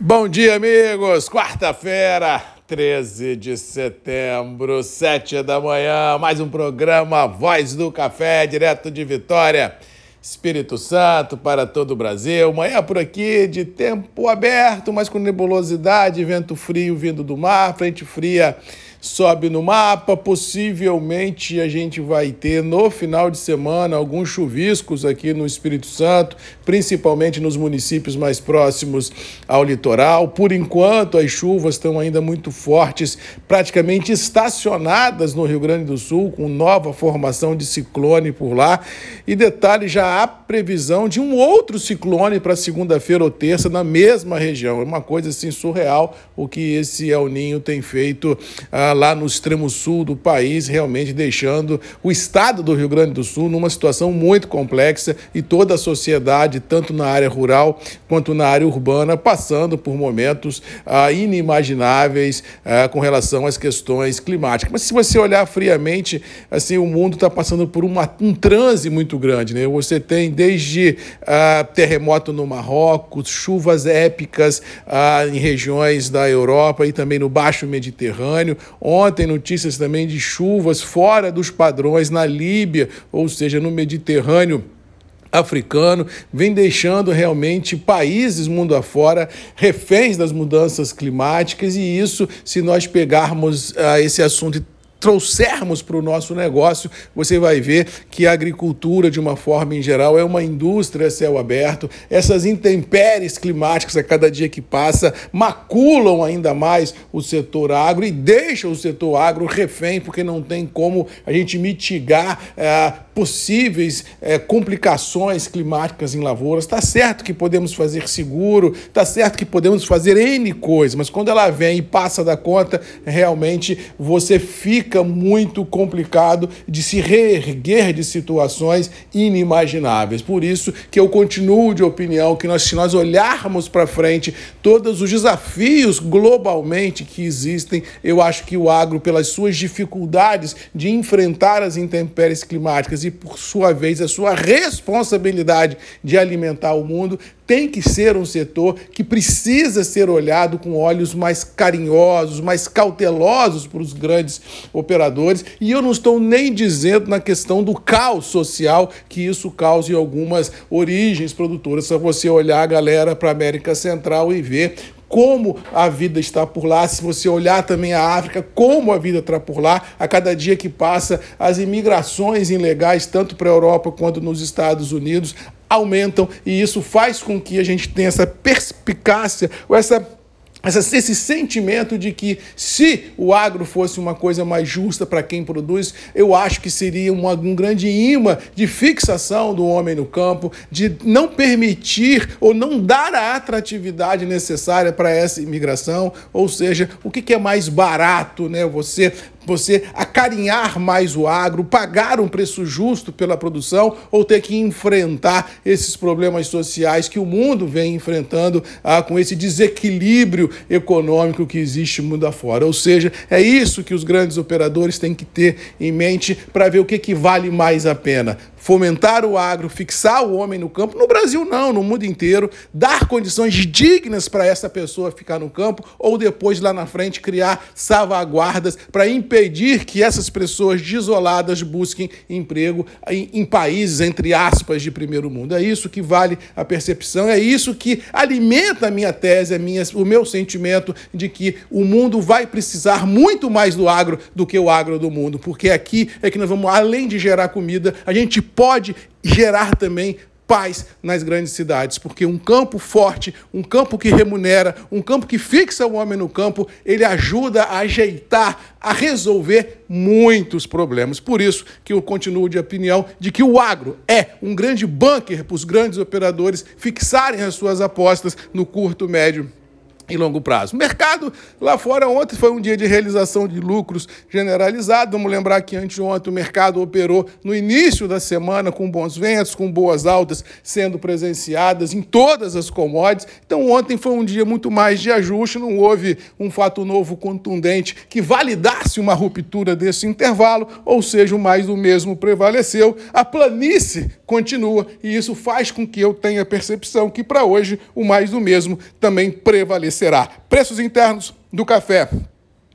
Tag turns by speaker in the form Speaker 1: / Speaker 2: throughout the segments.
Speaker 1: Bom dia, amigos! Quarta-feira, 13 de setembro, 7 da manhã, mais um programa Voz do Café, direto de Vitória, Espírito Santo, para todo o Brasil. Manhã por aqui de tempo aberto, mas com nebulosidade, vento frio vindo do mar, frente fria sobe no mapa. Possivelmente a gente vai ter no final de semana alguns chuviscos aqui no Espírito Santo, principalmente nos municípios mais próximos ao litoral. Por enquanto, as chuvas estão ainda muito fortes, praticamente estacionadas no Rio Grande do Sul, com nova formação de ciclone por lá. E detalhe, já há previsão de um outro ciclone para segunda-feira ou terça na mesma região. É uma coisa assim surreal o que esse El Ninho tem feito. Ah, lá no extremo sul do país, realmente deixando o estado do Rio Grande do Sul numa situação muito complexa e toda a sociedade, tanto na área rural quanto na área urbana, passando por momentos ah, inimagináveis ah, com relação às questões climáticas. Mas se você olhar friamente, assim, o mundo está passando por uma, um transe muito grande. Né? Você tem desde ah, terremoto no Marrocos, chuvas épicas ah, em regiões da Europa e também no Baixo Mediterrâneo, Ontem, notícias também de chuvas fora dos padrões na Líbia, ou seja, no Mediterrâneo africano, vem deixando realmente países mundo afora reféns das mudanças climáticas, e isso, se nós pegarmos uh, esse assunto trouxermos para o nosso negócio, você vai ver que a agricultura, de uma forma em geral, é uma indústria a céu aberto. Essas intempéries climáticas, a cada dia que passa, maculam ainda mais o setor agro e deixam o setor agro refém, porque não tem como a gente mitigar. É, possíveis é, complicações climáticas em lavouras. Está certo que podemos fazer seguro, está certo que podemos fazer N coisas, mas quando ela vem e passa da conta, realmente você fica muito complicado de se reerguer de situações inimagináveis. Por isso que eu continuo de opinião que nós, se nós olharmos para frente todos os desafios globalmente que existem, eu acho que o agro, pelas suas dificuldades de enfrentar as intempéries climáticas e, por sua vez, a sua responsabilidade de alimentar o mundo, tem que ser um setor que precisa ser olhado com olhos mais carinhosos, mais cautelosos para os grandes operadores. E eu não estou nem dizendo na questão do caos social que isso cause em algumas origens produtoras. Só você olhar a galera para a América Central e ver como a vida está por lá, se você olhar também a África, como a vida está por lá, a cada dia que passa, as imigrações ilegais, tanto para a Europa quanto nos Estados Unidos, aumentam e isso faz com que a gente tenha essa perspicácia, ou essa esse sentimento de que se o agro fosse uma coisa mais justa para quem produz, eu acho que seria uma, um grande imã de fixação do homem no campo, de não permitir ou não dar a atratividade necessária para essa imigração, ou seja, o que, que é mais barato, né? Você você acarinhar mais o agro, pagar um preço justo pela produção ou ter que enfrentar esses problemas sociais que o mundo vem enfrentando ah, com esse desequilíbrio econômico que existe mundo afora. Ou seja, é isso que os grandes operadores têm que ter em mente para ver o que, que vale mais a pena fomentar o agro, fixar o homem no campo, no Brasil não, no mundo inteiro, dar condições dignas para essa pessoa ficar no campo ou depois lá na frente criar salvaguardas para impedir que essas pessoas desoladas busquem emprego em, em, países entre aspas de primeiro mundo. É isso que vale a percepção, é isso que alimenta a minha tese, a minha, o meu sentimento de que o mundo vai precisar muito mais do agro do que o agro do mundo, porque aqui é que nós vamos além de gerar comida, a gente pode gerar também paz nas grandes cidades, porque um campo forte, um campo que remunera, um campo que fixa o homem no campo, ele ajuda a ajeitar, a resolver muitos problemas. Por isso que eu continuo de opinião de que o agro é um grande bunker para os grandes operadores fixarem as suas apostas no curto, médio e longo prazo. Mercado lá fora ontem foi um dia de realização de lucros generalizado. Vamos lembrar que anteontem o mercado operou no início da semana com bons ventos, com boas altas sendo presenciadas em todas as commodities. Então ontem foi um dia muito mais de ajuste, não houve um fato novo contundente que validasse uma ruptura desse intervalo, ou seja, o mais do mesmo prevaleceu. A planície continua e isso faz com que eu tenha a percepção que para hoje o mais do mesmo também prevaleceu será preços internos do café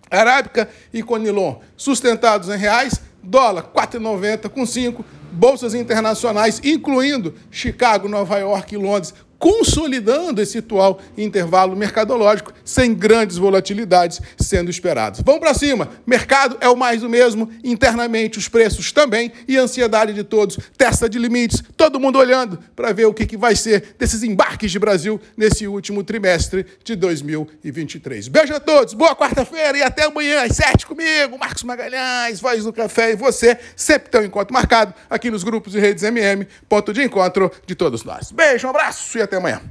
Speaker 1: arábica e conilon sustentados em reais, dólar 4,90 com 5, bolsas internacionais, incluindo Chicago, Nova York e Londres, consolidando esse atual intervalo mercadológico sem grandes volatilidades sendo esperadas. Vamos para cima. Mercado é o mais do mesmo, internamente os preços também e a ansiedade de todos, testa de limites, todo mundo olhando para ver o que, que vai ser desses embarques de Brasil nesse último trimestre de 2023. Beijo a todos, boa quarta-feira e até amanhã às sete comigo, Marcos Magalhães, Voz do Café e você, sempre tem um encontro marcado aqui nos grupos e redes MM, ponto de encontro de todos nós. Beijo, um abraço e até amanhã.